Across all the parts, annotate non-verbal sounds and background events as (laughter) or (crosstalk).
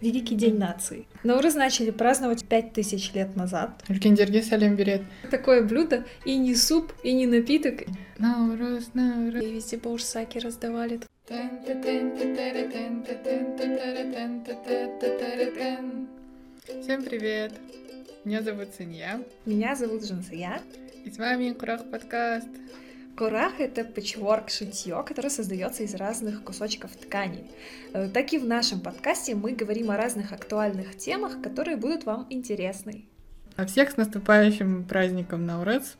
Великий день нации. Наурыз начали праздновать пять тысяч лет назад. Үлкендерге сәлем. Такое блюдо и не суп, и не напиток. Наурыз, наурыз. И везде баурсаки раздавали. Всем привет! Меня зовут Синья, Меня зовут Жансая. и с вами Курах подкаст. Курах — это патчворк шитье, которое создается из разных кусочков ткани. Э, Так и в нашем подкасте мы говорим о разных актуальных темах, которые будут вам интересны. А всех с наступающим праздником Наурыз.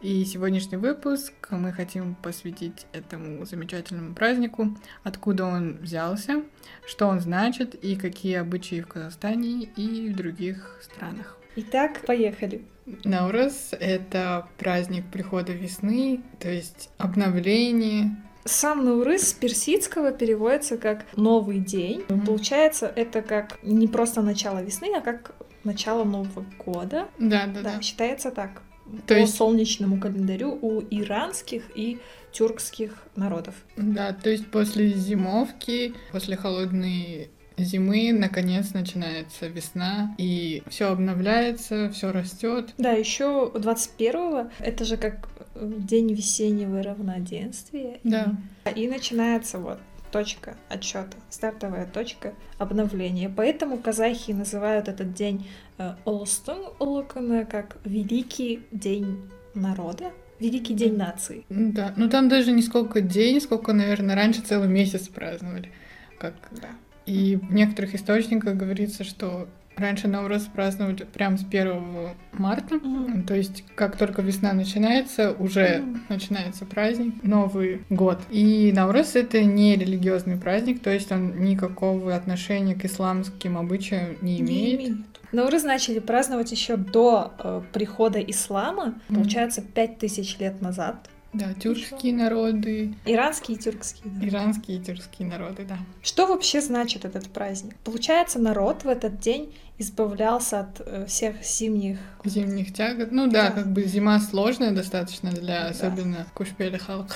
И сегодняшний выпуск мы хотим посвятить этому замечательному празднику, откуда он взялся, что он значит и какие обычаи в Казахстане и в других странах. Итак, поехали. Наурыз — это праздник прихода весны, то есть обновление. Сам Наурыз с персидского переводится как «новый день». Мгм. Получается, это как не просто начало весны, а как начало Нового года. Да, да, Да, да. считается так. То по есть- солнечному календарю у иранских и тюркских народов. Да, то есть после зимовки, после холодной зимы, наконец начинается весна, и все обновляется, все растет. Да, еще 21-го это же как э, день весеннего равноденствия. Да. И начинается вот точка отсчета, стартовая точка обновления. Поэтому казахи называют этот день э, Олустун Улукана как Великий день народа, Великий день нации. Да, ну там даже не сколько день, сколько, наверное, раньше целый месяц праздновали. Как... Да. И в некоторых источниках говорится, что раньше Наурыз праздновали прям с 1 марта. Мгм. То есть, как только весна начинается, уже Мгм. начинается праздник, Новый год. И Наурыз — это не религиозный праздник, то есть он никакого отношения к исламским обычаям не имеет. Наурыз начали праздновать еще до э, прихода ислама, Мгм. получается, пять тысяч лет назад. Да, тюркские народы, Иранские и тюркские. да. иранские и тюркские народы, да. Что вообще значит этот праздник? Получается, народ в этот день избавлялся от э, всех зимних... Зимних тягот. Ну да, Да. как бы зима сложная достаточно для Да. особенно кушпели халк.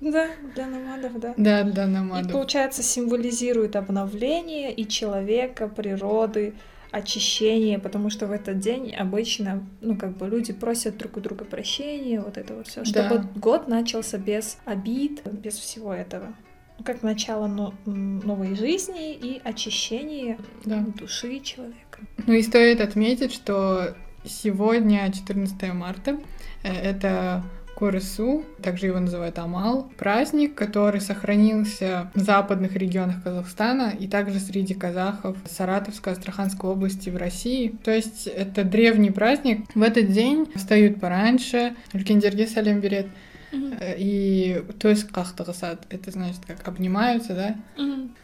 Да, для намадов, да. Да, для И намадов. получается, символизирует обновление и человека, природы, очищение, потому что в этот день обычно, ну, как бы люди просят друг у друга прощения, вот это вот все, Да. чтобы год начался без обид, без всего этого. Ну, как начало но- новой жизни и очищение Да. души человека. Ну и стоит отметить, что сегодня, 14 марта, э, это Курысу, также его называют Амал, праздник, который сохранился в западных регионах Казахстана и также среди казахов Саратовской, Астраханской области в России. То есть это древний праздник. В этот день встают пораньше, Үлкендерге сәлем э, и то есть кахтагасад, это значит как обнимаются, да?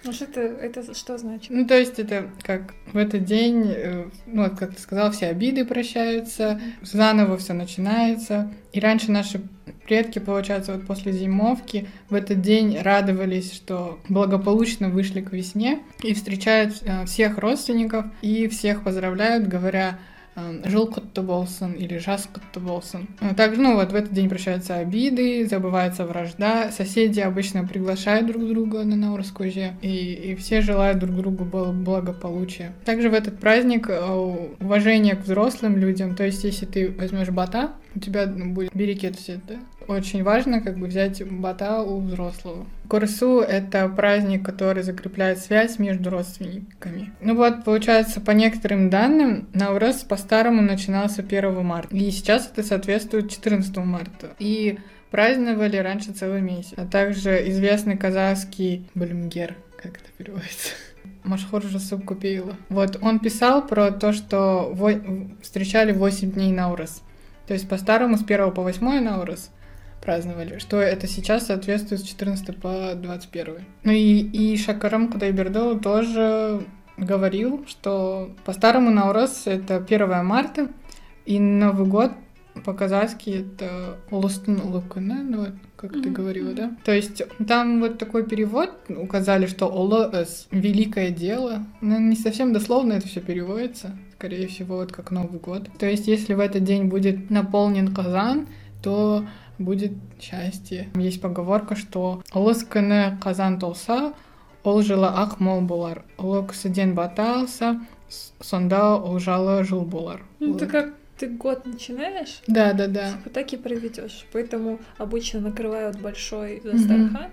Ну что это, это что значит? Ну, то есть это как в этот день, э, ну, вот как ты сказал, все обиды прощаются, заново все начинается. И раньше наши предки, получается, вот после зимовки в этот день радовались, что благополучно вышли к весне и встречают э, всех родственников и всех поздравляют, говоря э, жил кутты болсын или жас кутты болсын. Э, Также, ну вот в этот день прощаются обиды, забывается вражда, соседи обычно приглашают друг друга на Наурыз көже, и, и все желают друг другу бл- благополучия. Также в этот праздник э, уважение к взрослым людям, то есть если ты возьмешь бата, у тебя ну, будет берекет все, да? Очень важно как бы взять бата у взрослого. Курсу — это праздник, который закрепляет связь между родственниками. Ну вот, получается, по некоторым данным, Наурыз по-старому начинался 1 марта. И сейчас это соответствует 14 марта. И праздновали раньше целый месяц. А также известный казахский Блюмгер, как это переводится. (laughs) Машхур Жасуб Купеила. Вот он писал про то, что во- встречали 8 дней Наурыз. То есть по-старому с 1 по 8 Наурыз праздновали, что это сейчас соответствует с 14 по 21. Ну и, и Шакарам Кудайбердоу тоже говорил, что по-старому Наурыз это 1 марта, и Новый год по-казахски это Улустун Улукуна, ну вот как ты говорила, да? То есть там вот такой перевод указали, что Ұлыс — великое дело. Но не совсем дословно это все переводится. Скорее всего, вот как Новый год. То есть если в этот день будет наполнен казан, то будет счастье. Есть поговорка, что «Ұлыс күні қазан толса, ол жылы ақ мол болар ұлы кісіден бата алса сонда олжалы жол болар Ну, это как ты год начинаешь, да да да. Типа так и проведешь. Поэтому обычно накрывают большой Дастархан,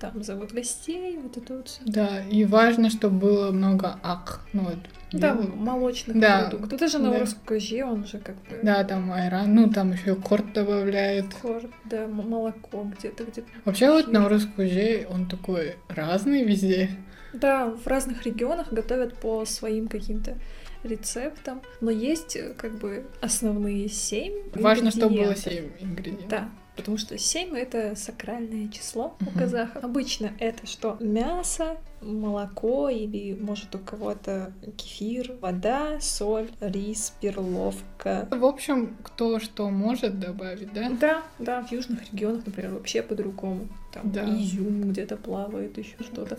там зовут гостей, вот это вот все. да и важно чтобы было много ак. Ну вот Там белого. молочных Да. продуктов. Это же на Да. урусском коже, он же как бы да там айран ну там еще корт добавляют корм, да, молоко где-то, где-то. вообще вот на кужей он такой разный везде Да, в разных регионах готовят по своим каким-то рецептам, но есть э, как бы основные семь. важно чтобы было семь ингредиентов Да, потому что 7 это сакральное число у казахов. Обычно это что? Мясо, молоко или, может, у кого-то кефир, вода, соль, рис, перловка. в общем кто что может добавить да Да, да, в южных регионах, например, вообще по-другому. Там Да. изюм где-то плавает, еще что-то.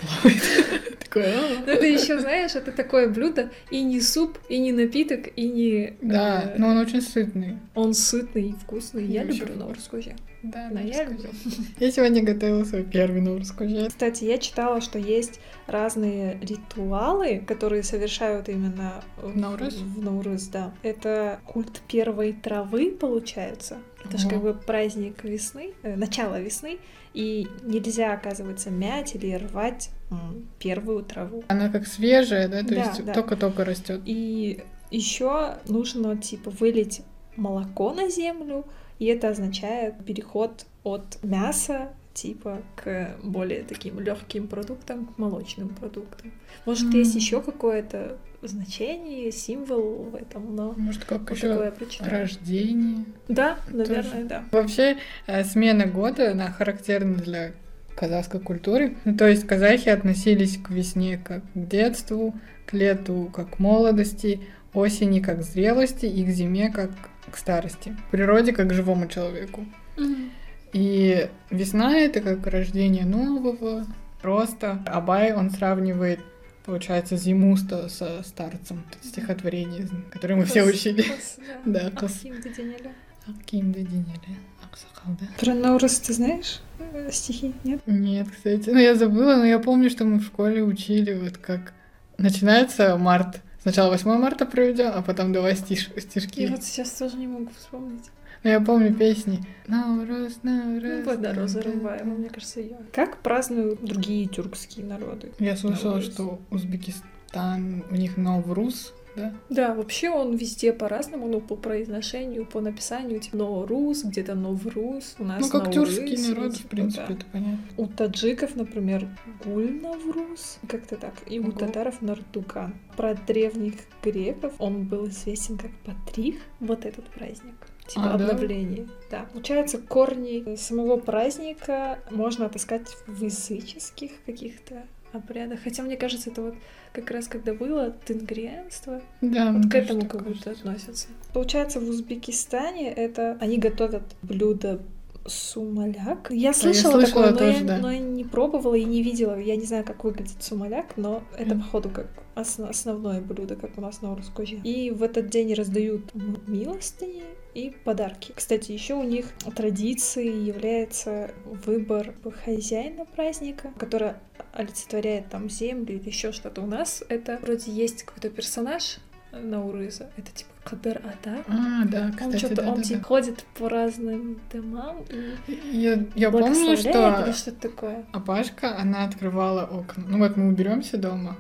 (laughs) Такое, «А». Но это еще, знаешь, это такое блюдо и не суп, и не напиток, и не... Да, э, но он очень сытный. Он сытный и вкусный. Я люблю вкус. Да, Да, я люблю. (laughs) Я сегодня готовила свой первый новорусский Кстати, я читала, что есть разные ритуалы, которые совершают именно в Наурыз? В Наурыз, да. Это культ первой травы, получается. Это же как бы праздник весны, э, начало весны, и нельзя, оказывается, мять или рвать м, первую траву. Она как свежая, да, то Да, есть да. только-только растет. И еще нужно, типа, вылить молоко на землю, и это означает переход от мяса типа к более таким легким продуктам, к молочным продуктам. Может, М. есть еще какое-то значение, символ в этом, но Может, как вот такое еще рождение. Да, Тоже. наверное, да. Вообще, э, смена года, она характерна для казахской культуры. Ну, то есть казахи относились к весне как к детству, к лету как к молодости, осени как к зрелости и к зиме как к старости. К природе как к живому человеку. И весна — это как рождение нового, роста. Абай, он сравнивает, получается, зиму с- со старцем. Это стихотворение, которое мы все учили. Да, (laughs) да. Деденеле. Аким Дединеле, Аксакалда. Про Наурыз ты знаешь э, стихи, нет? Нет, кстати. Ну, я забыла, но я помню, что мы в школе учили, вот как начинается март. Сначала 8 марта проведем, а потом давай стиш- стишки. Я вот сейчас тоже не могу вспомнить. Но я помню песни. Наурыз, Наурыз. Ну, да, Роза Наурыз». Рымбаева, мне кажется, ее. Как празднуют другие тюркские народы? Я слышала, что Узбекистан, у них Новрус, да? Да, вообще он везде по-разному, ну, по произношению, по написанию, типа Новрус, где-то Новрус, у нас Ну, как тюркский народ, в типа, принципе, да. это понятно. У таджиков, например, Гуль Навруз, как-то так, и у Ого. татаров Нартукан. Про древних греков он был известен как Патрих, вот этот праздник. Типа А, да? обновление. Да. Получается, корни самого праздника можно отыскать в языческих каких-то обрядах. Хотя, мне кажется, это вот как раз когда было тенгрианство, Да, вот к этому как будто кажется. относятся. Получается, в Узбекистане это они готовят блюдо сумаляк. Я слышала, слышала такое, но, тоже, я, да. но я не пробовала и не видела. Я не знаю, как выглядит сумаляк, но это, походу, как осно- основное блюдо, как у нас на Урскоже. И в этот день раздают милостыни и подарки. Кстати, еще у них традицией является выбор хозяина праздника, который олицетворяет там землю или еще что-то. У нас это вроде есть какой-то персонаж Наурыза. Это типа Кадыр Ада. А, да, Он кстати, что-то, да, он да, типа да. ходит по разным домам и Я, я помню, или что что-то такое. Апашка, она открывала окна. Ну вот мы уберемся дома,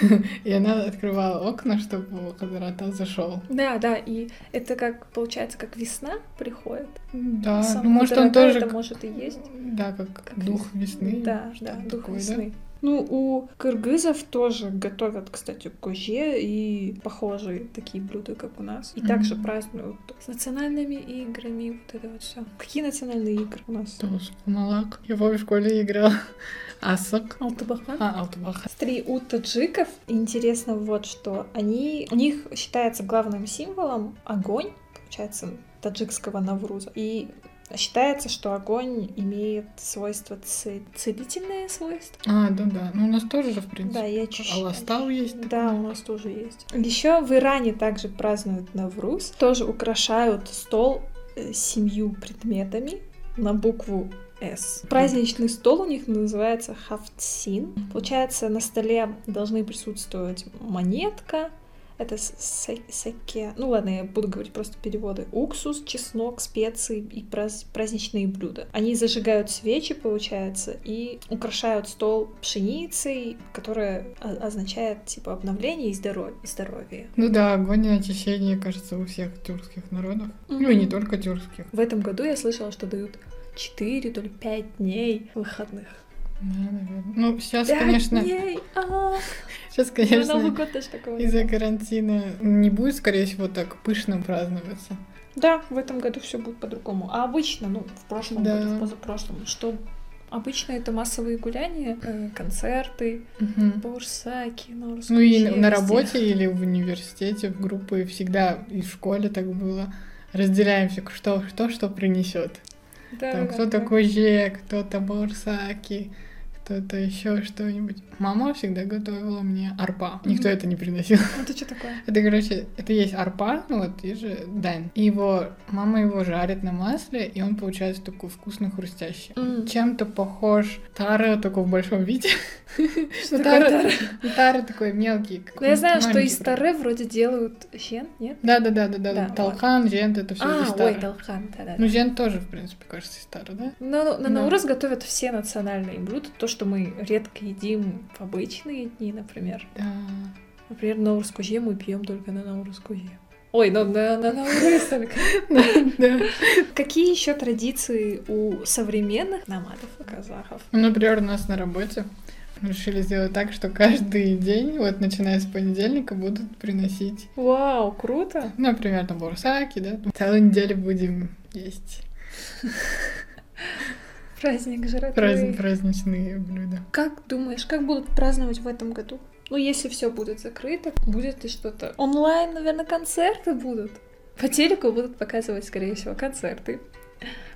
(laughs) и она открывала окна, чтобы Хазарата зашел. Да, да, и это как получается, как весна приходит. Да, Сам ну может он Кадыр тоже... это может и есть. Да, как, Как дух вес- весны. Да, да, дух такое, да? Ну, у кыргызов тоже готовят, кстати, коже и похожие такие блюда, как у нас. И также Мгм. празднуют с национальными играми, вот это вот все. Какие национальные игры у нас? Тоже Малак. Я помню, в школе играл (laughs) Асок. Алтыбахан. А, Алтыбаха. Смотри, у таджиков интересно вот что. Они, у них считается главным символом огонь, получается, таджикского Навруза. И считается, что огонь имеет свойство ци- целительное свойство. А, да, да. Ну у нас тоже же, в принципе. Да, я чуть Аластал есть. Да, такой. у нас тоже есть. Еще в Иране также празднуют Навруз. Тоже украшают стол э, семью предметами на букву С. Праздничный стол у них называется хафтсин. Получается, на столе должны присутствовать монетка, это саке. Ну ладно, я буду говорить просто переводы. Уксус, чеснок, специи и праздничные блюда. Они зажигают свечи, получается, и украшают стол пшеницей, которая означает типа обновление и здоровье. Ну да, огонь и очищение, кажется, у всех тюркских народов. Mm-hmm. Ну и не только тюркских. В этом году я слышала, что дают 4, то ли 5 дней выходных. Да, наверное. Ну, сейчас, конечно... Дней! Сейчас, конечно, из-за карантина не будет, скорее всего, так пышно праздноваться. Да, в этом году все будет по-другому. А обычно, ну, в прошлом да. году, в позапрошлом, что Обычно это массовые гуляния, э, концерты, угу. бурсаки, ну, ну и на работе или в университете, в группы всегда и в школе так было. Разделяемся, кто что, что принесет. Да, Там, да, кто-то да. куже, кто-то бурсаки, кто-то еще что-нибудь. Мама всегда готовила мне арпа. Никто mm-hmm. это не приносил. Это что такое? Это, короче, это есть арпа, ну вот, есть же дань. И его, мама его жарит на масле, и он получается такой вкусно хрустящий. Mm. Чем-то похож тара, только в большом виде. (laughs) Что ну, тара, тара такой мелкий. Ну, я знаю, что из тары вроде делают жен, нет? Да, да, да, да, да. Талхан, жент, это все из тары. ой, талхан, да, да. Ну, жент тоже, в принципе, кажется, из тары, да? Ну, на Наурыз готовят все национальные блюда, то, что мы редко едим в обычные дни, например. Да. Например, на Урскузе мы пьем только на Наурскузе. Ой, ну на, на Наурыз только. (laughs) Какие еще традиции у современных намадов и казахов? Например, у нас на работе решили сделать так, что каждый день, вот начиная с понедельника, будут приносить. Вау, круто! Например, там бурсаки, да? Целую неделю будем есть. (laughs) Праздник жратвы. Праздник, праздничные блюда. Как думаешь, как будут праздновать в этом году? Ну, если все будет закрыто, будет ли что-то? Онлайн, наверное, концерты будут. По телеку будут показывать, скорее всего, концерты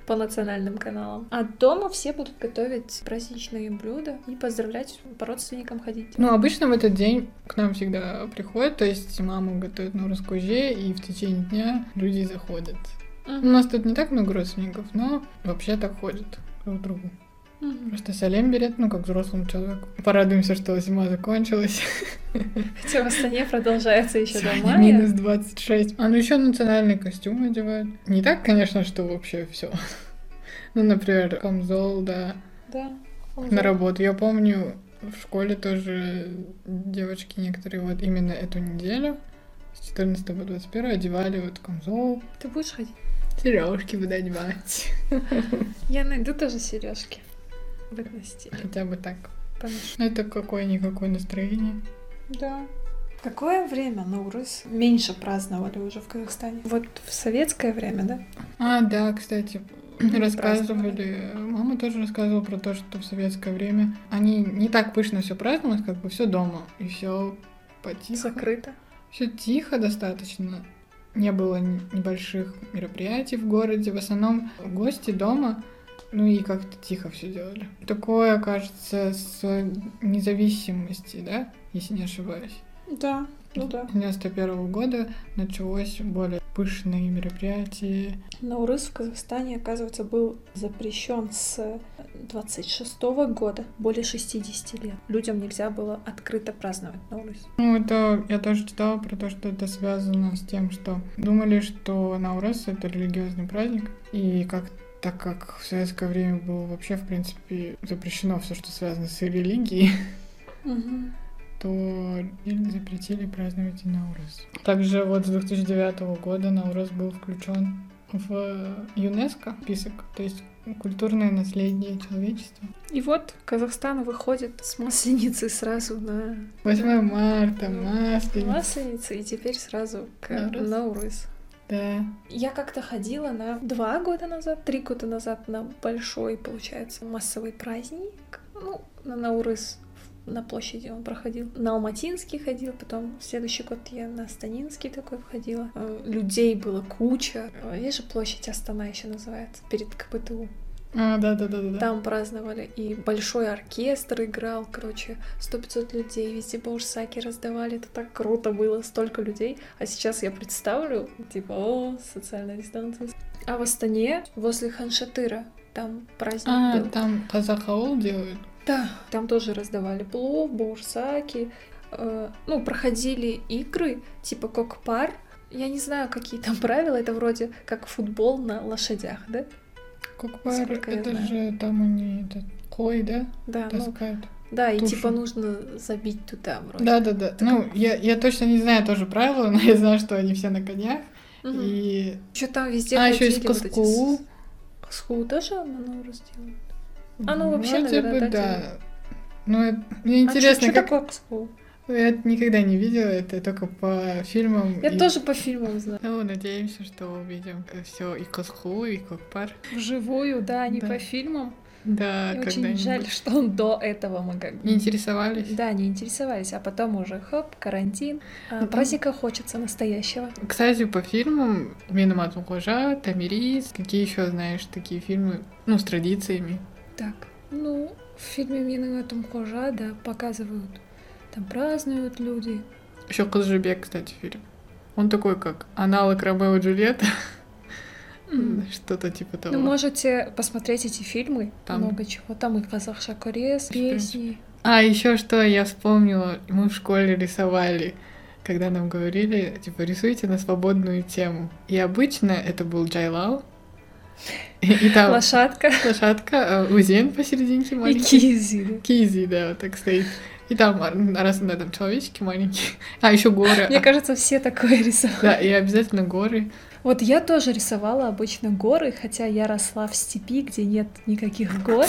по национальным каналам. А дома все будут готовить праздничные блюда и поздравлять по родственникам ходить. Ну, обычно в этот день к нам всегда приходят, то есть мама готовит на раскуже, и в течение дня люди заходят. Uh-huh. У нас тут не так много родственников, но вообще так ходят друг другу. Угу. Просто салем берет, ну, как взрослому человеку. Порадуемся, что зима закончилась. Хотя в Астане продолжается еще до мая. Минус 26. А ну еще национальный костюм одевают. Не так, конечно, что вообще все. Ну, например, камзол, да. Да. На работу. Я помню, в школе тоже девочки некоторые вот именно эту неделю с 14 по 21 одевали вот камзол. Ты будешь ходить? Сережки буду одевать. (laughs) Я найду тоже сережки в этом стиле. Хотя бы так. Ну это какое-никакое настроение. Да. Какое время Наурыз меньше праздновали уже в Казахстане? Вот в советское время, да? А, да, кстати, рассказывали. Мама тоже рассказывала про то, что в советское время они не так пышно все праздновали, как бы все дома и все потихо. Закрыто. Все тихо достаточно не было небольших мероприятий в городе, в основном гости дома, ну и как-то тихо все делали. Такое, кажется, с независимости, да, если не ошибаюсь. Да, ну да. С 91 года началось более пышные мероприятия. Наурыз в Казахстане, оказывается, был запрещен с 26 -го года, более 60 лет. Людям нельзя было открыто праздновать Наурыз. Ну, это я тоже читала про то, что это связано с тем, что думали, что Наурыз — это религиозный праздник, и как так как в советское время было вообще, в принципе, запрещено все, что связано с религией, угу то запретили праздновать и Наурыз. Также вот с 2009 года Наурыз был включен в ЮНЕСКО список, то есть культурное наследие человечества. И вот Казахстан выходит с Масленицы сразу на... 8 марта, Масленица. Масленица, и теперь сразу к Наурыз. Наурыз. Да. Я как-то ходила на два года назад, три года назад на большой, получается, массовый праздник, ну, на Наурыз на площади он проходил. На Алматинский ходил, потом в следующий год я на Станинский такой входила. Э, людей было куча. Э, есть же площадь Астана еще называется, перед КПТУ. А, да, да, да, да. Там праздновали, и большой оркестр играл, короче, сто пятьсот людей, везде баурсаки раздавали, это так круто было, столько людей. А сейчас я представлю, типа, о, социальная дистанция. А в Астане, возле Ханшатыра, там праздник А, был. там казахаул делают. Да, там тоже раздавали плов, баурсаки. э, ну, проходили игры, типа кокпар. Я не знаю, какие там правила, это вроде как футбол на лошадях, да? Кукпар, Сколько я это же там они этот кой, да, Да, ну, таскают. да, и тушу. типа нужно забить туда вроде. Да, да, да. Ну, я, я точно не знаю тоже правила, но я знаю, что они все на конях. И. Еще там везде А, еще есть вот эти каскул. с- Каскул тоже на Наурыз делают? А, ну, вообще, Вроде наверное, бы, да. Ну, мне интересно, а что как... такое каскул? Я никогда не видела это, только по фильмам. Я и- тоже по фильмам знаю. Ну, надеемся, что увидим все и Косху, и Кокпар. Вживую, да, а не Да. по фильмам. Да, И очень жаль, что он до этого мы как бы... Не интересовались? Да, не интересовались, а потом уже хоп, карантин. А Ну, там- праздника хочется настоящего. Кстати, по фильмам Минамат Мухожа, Тамирис, какие еще знаешь такие фильмы, ну, с традициями? Так, ну, в фильме Мина Тумхожа, да, показывают, там празднуют люди. Еще Кызжибек, кстати, фильм. Он такой, как аналог Ромео и Джульетта. (laughs) Что-то типа того. Ну, можете посмотреть эти фильмы, Там- много чего. Там и казахша корес, песни. А, еще что я вспомнила, мы в школе рисовали, когда нам говорили, типа, рисуйте на свободную тему. И обычно это был Джайлау, и, и там Лошадка лошадка, а, Узен посерединке и маленький. кизи. да. Кизи, да, вот так стоит. И там раз на этом человечки маленькие. А, еще горы. Мне кажется, все такое рисовали. Да, и обязательно горы. Вот я тоже рисовала обычно горы, хотя я росла в степи, где нет никаких гор.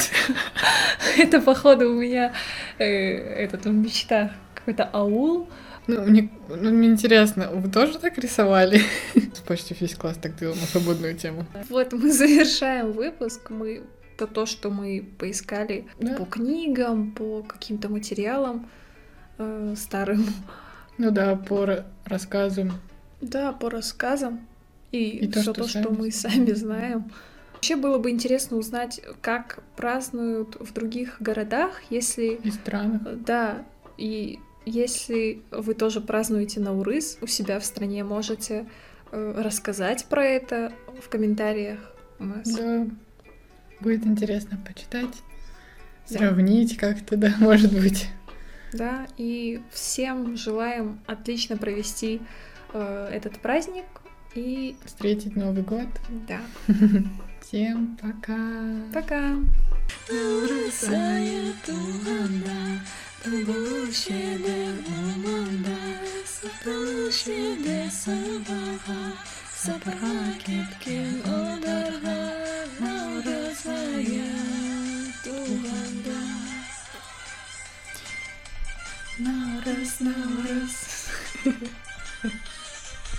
(laughs) Это, походу, у меня э, этот в мечтах какой-то аул. Ну, мне, ну, мне интересно, вы тоже так рисовали? (laughs) Почти весь класс так делал на свободную тему. Вот мы завершаем выпуск. Мы то, то что мы поискали Да. по книгам, по каким-то материалам э, старым. Ну да, по ра- рассказам. Да, по рассказам. И, И то, все что то, что мы сами знаем. Вообще было бы интересно узнать, как празднуют в других городах, если И странах. Да, и если вы тоже празднуете Наурыз у себя в стране, можете э, рассказать про это в комментариях у нас. Да. Будет интересно почитать, Да. сравнить как-то, да, (laughs) может быть. Да, и всем желаем отлично провести э, этот праздник. И Встретить Новый год. да, (laughs) Всем пока. пока! Buluşede anında Buluşede sabaha. Sabaha кеткен одарға Наурыз айы туғанда Наурыз, наурыз